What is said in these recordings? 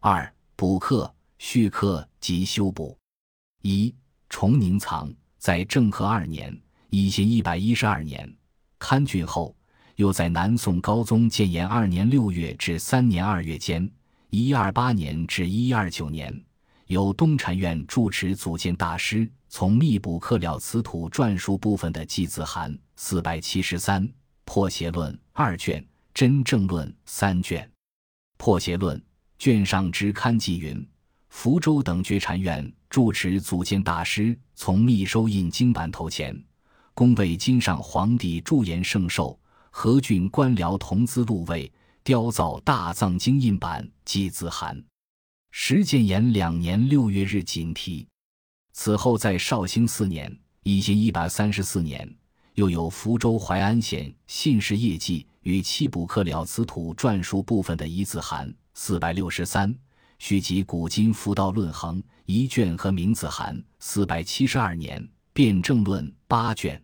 二、补课、续课及修补。一、崇宁藏在政和二年（一千一百一十二年）刊竣后，又在南宋高宗建炎二年六月至三年二月间（一一二八年至一一二九年），由东禅院住持组建大师从密补课了此土篆书部分的祭字函四百七十三，破邪论二卷，真正论三卷。破邪论卷上之刊记云：福州等觉禅院住持组建大师从密收印经版头前，恭为今上皇帝驻颜圣寿。何郡官僚同资禄位雕造大藏经印版祭字函，时建炎两年六月日锦题。此后在绍兴四年（一千一百三十四年），又有福州淮安县信氏业绩与七补刻了此土篆书部分的一字函四百六十三，续集古今福道论衡一卷和名字函四百七十二年，辩证论八卷，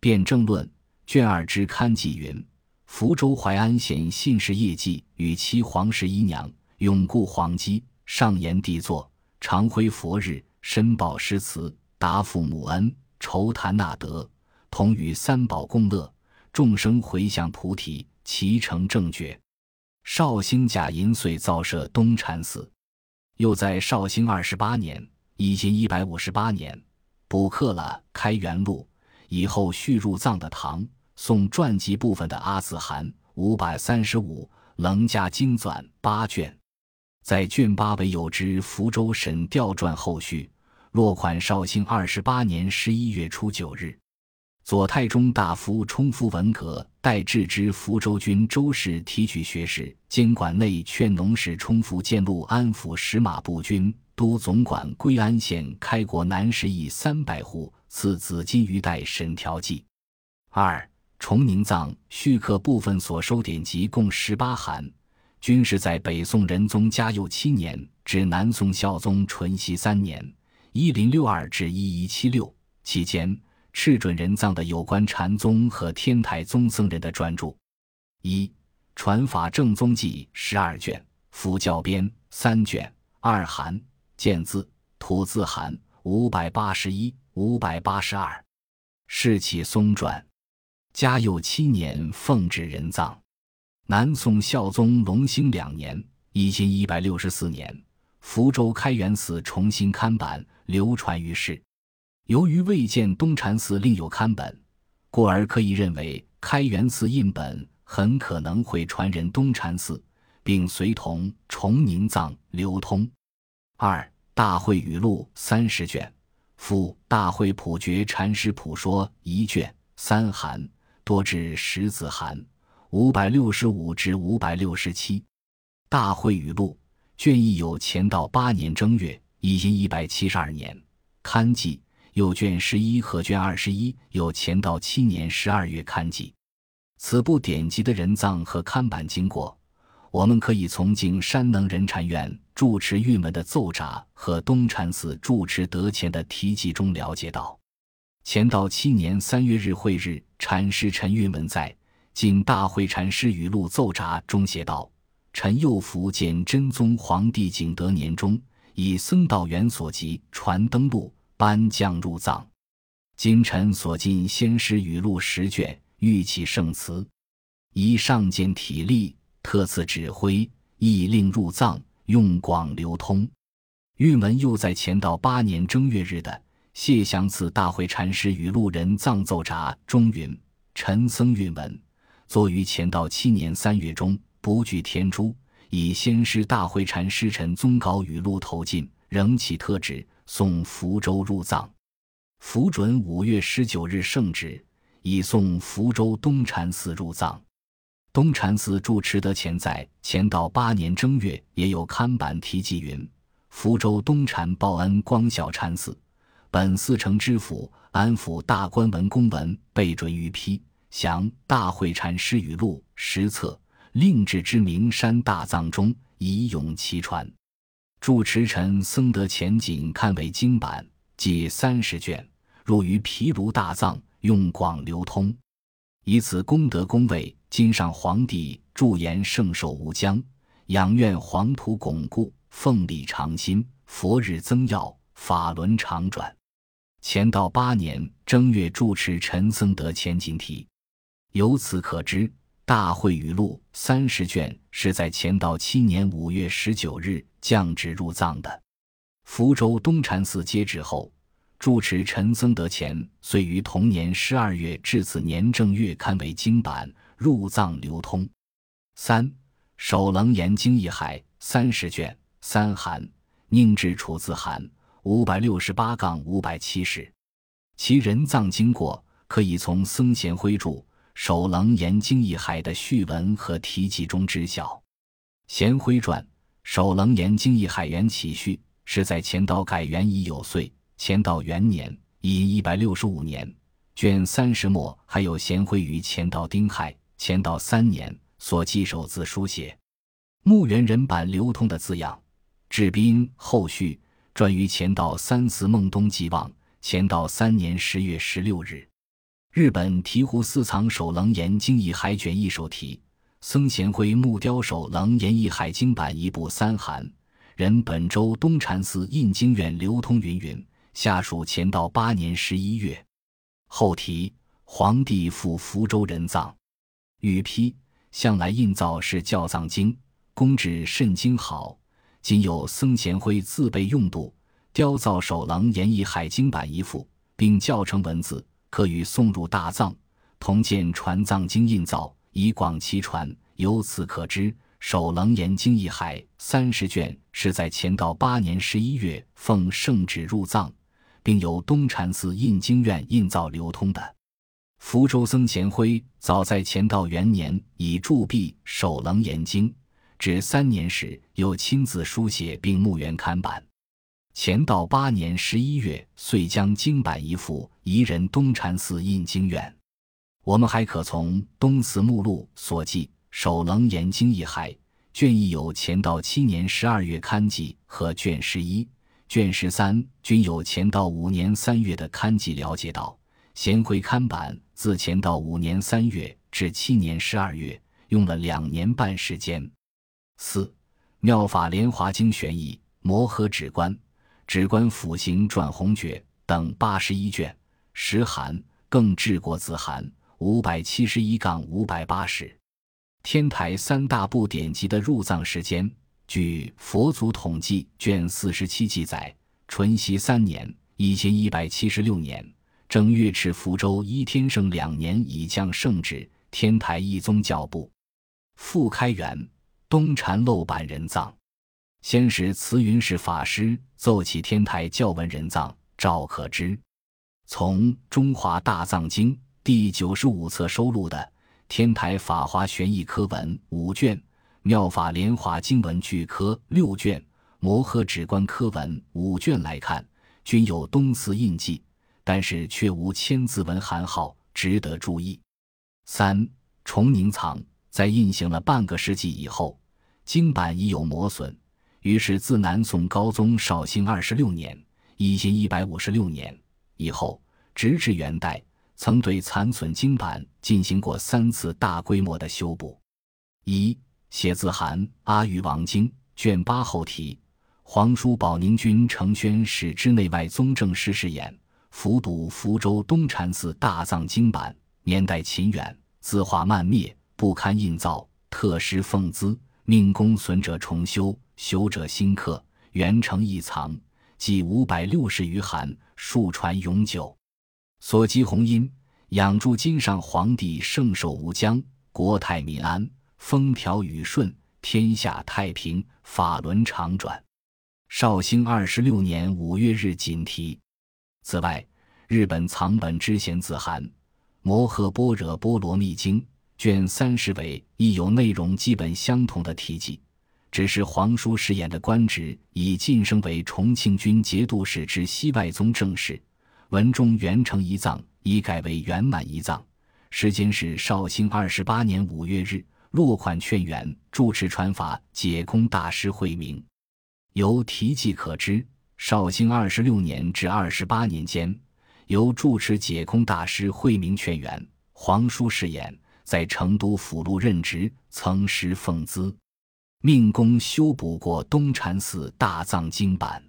辩证论。卷二之刊记云：福州淮安县信氏业绩与其皇室姨娘永固黄基上言帝座常辉佛日申报诗词答父母恩酬谈纳德同与三宝共乐众生回向菩提其成正觉。绍兴甲寅岁造设东禅寺，又在绍兴二十八年（一千一百五十八年）补刻了《开元录》，以后续入藏的唐。宋传记部分的阿字函五百三十五，楞伽经纂八卷，在卷八为有之福州沈调传后续，落款绍兴二十八年十一月初九日。左太中大夫冲夫文革代致之福州军周氏提举学士，监管内劝农使冲夫建禄安抚使马步军都总管归安县开国南十邑三百户，赐紫金鱼带沈条记二。崇宁藏续刻部分所收典籍共十八函，均是在北宋仁宗嘉佑七年至南宋孝宗淳熙三年（一零六二至一一七六）期间敕准人藏的有关禅宗和天台宗僧人的专著。一《传法正宗记》十二卷，佛教编三卷，二函见字吐字函五百八十一、五百八十二，世启松传。嘉佑七年奉旨人葬，南宋孝宗隆兴两年（一千一百六十四年），福州开元寺重新刊版，流传于世。由于未见东禅寺另有刊本，故而可以认为开元寺印本很可能会传人东禅寺，并随同崇宁藏流通。二《大会语录》三十卷，附《大会普觉禅师普说》一卷，三函。多至十字函，五百六十五至五百六十七。大会语录卷一有乾道八年正月一千一百七十二年刊记，有卷十一和卷二十一有乾道七年十二月刊记。此部典籍的人藏和刊版经过，我们可以从景山能仁禅院住持玉门的奏札和东禅寺住持德前的题记中了解到。乾道七年三月日会日，禅师陈玉门在《景大会禅师语录奏札》中写道：“陈佑福见真宗皇帝景德年中，以僧道元所集传登录颁降入藏。今臣所进先师语录十卷，欲起圣词，以上见体力，特赐指挥，亦令入藏，用广流通。”玉门又在乾道八年正月日的。谢祥赐大会禅师语录人藏奏札中云：“陈僧韵文，作于乾道七年三月中，不具天珠，以先师大会禅师陈宗稿语录投进，仍起特旨送福州入藏。福准五月十九日圣旨，已送福州东禅寺入藏。东禅寺住持德前在乾道八年正月也有刊版题记云：福州东禅报恩光孝禅寺。”本寺城知府安抚大官文公文备准御批，详大会禅师语录十册，另至之名山大藏中，以永其传。住持臣僧德前景看为经版，计三十卷，入于毗卢大藏，用广流通，以此功德恭位今上皇帝祝言圣寿无疆，养院黄土巩固，凤力长新，佛日增耀，法轮常转。乾道八年正月住持陈僧德前进题，由此可知，《大会语录》三十卷是在乾道七年五月十九日降旨入藏的。福州东禅寺接旨后，住持陈僧德前遂于同年十二月至此年正月刊为经版入藏流通。三首楞严经义海三十卷三函，宁至楚字函。五百六十八杠五百七十，其人藏经过可以从僧贤辉著《首楞严经义海》的序文和题记中知晓。贤辉传《首楞严经义海》缘起序是在乾道改元已有岁，乾道元年已一百六十五年，卷三十末还有贤辉于乾道丁亥、乾道三年所记首字书写，墓园人版流通的字样。至宾后续。撰于乾道三寺孟东纪望，乾道三年十月十六日，日本醍醐寺藏首楞严经义海卷一手题，僧贤辉木雕首楞严义海经版一部三函，人本州东禅寺印经院流通云云。下属乾道八年十一月，后题皇帝赴福州人葬，御批向来印造是教藏经，工制甚精好。仅有僧贤辉自备用度，雕造首楞严义海经版一副，并教成文字，可与送入大藏。同见传藏经印造，以广其传。由此可知，首楞严经一海三十卷是在乾道八年十一月奉圣旨入藏，并由东禅寺印经院印造流通的。福州僧贤辉早在乾道元年已铸币首楞严经。至三年时，又亲自书写并墓园刊版。乾道八年十一月，遂将经版一副移人东禅寺印经院。我们还可从东寺目录所记《首楞严经义海》卷一有乾道七年十二月刊记和卷十一、卷十三均有乾道五年三月的刊记，了解到贤惠刊版自乾道五年三月至七年十二月，用了两年半时间。四《妙法莲华经玄义》《摩诃止观》《止观辅行转红诀》等八十一卷，十函更治国子函五百七十一杠五百八十。天台三大部典籍的入藏时间，据《佛祖统计》卷四十七记载：淳熙三年（一千一百七十六年），正月至福州一天圣两年，已降圣旨，天台一宗教部复开元。东禅漏版人藏，先是慈云寺法师奏起天台教文人藏，赵可知。从《中华大藏经》第九十五册收录的《天台法华玄义科文》五卷，《妙法莲华经文具科》六卷，《摩诃止观科文》五卷来看，均有东寺印记，但是却无千字文函号，值得注意。三重宁藏。在印行了半个世纪以后，经版已有磨损，于是自南宋高宗绍兴二十六年（一千一百五十六年）以后，直至元代，曾对残损经版进行过三次大规模的修补。一写字函《阿育王经》卷八后题：皇叔保宁君承宣使之内外宗正师事演，辅读福州东禅寺大藏经版，年代秦远，字画漫灭。不堪印造，特施奉资，命公损者重修，修者新刻，原成一藏，计五百六十余函，数传永久。所积弘音，养助今上皇帝圣寿无疆，国泰民安，风调雨顺，天下太平，法轮常转。绍兴二十六年五月日锦题。此外，日本藏本之贤子函《摩诃般若波罗蜜经》。卷三十尾亦有内容基本相同的题记，只是皇叔饰演的官职已晋升为重庆军节度使之西外宗正室，文中元成一藏已改为圆满一藏，时间是绍兴二十八年五月日，落款劝元住持传法解空大师慧明。由题记可知，绍兴二十六年至二十八年间，由住持解空大师慧明劝元，皇叔饰演。在成都府路任职，曾师奉资。命工修补过东禅寺大藏经版。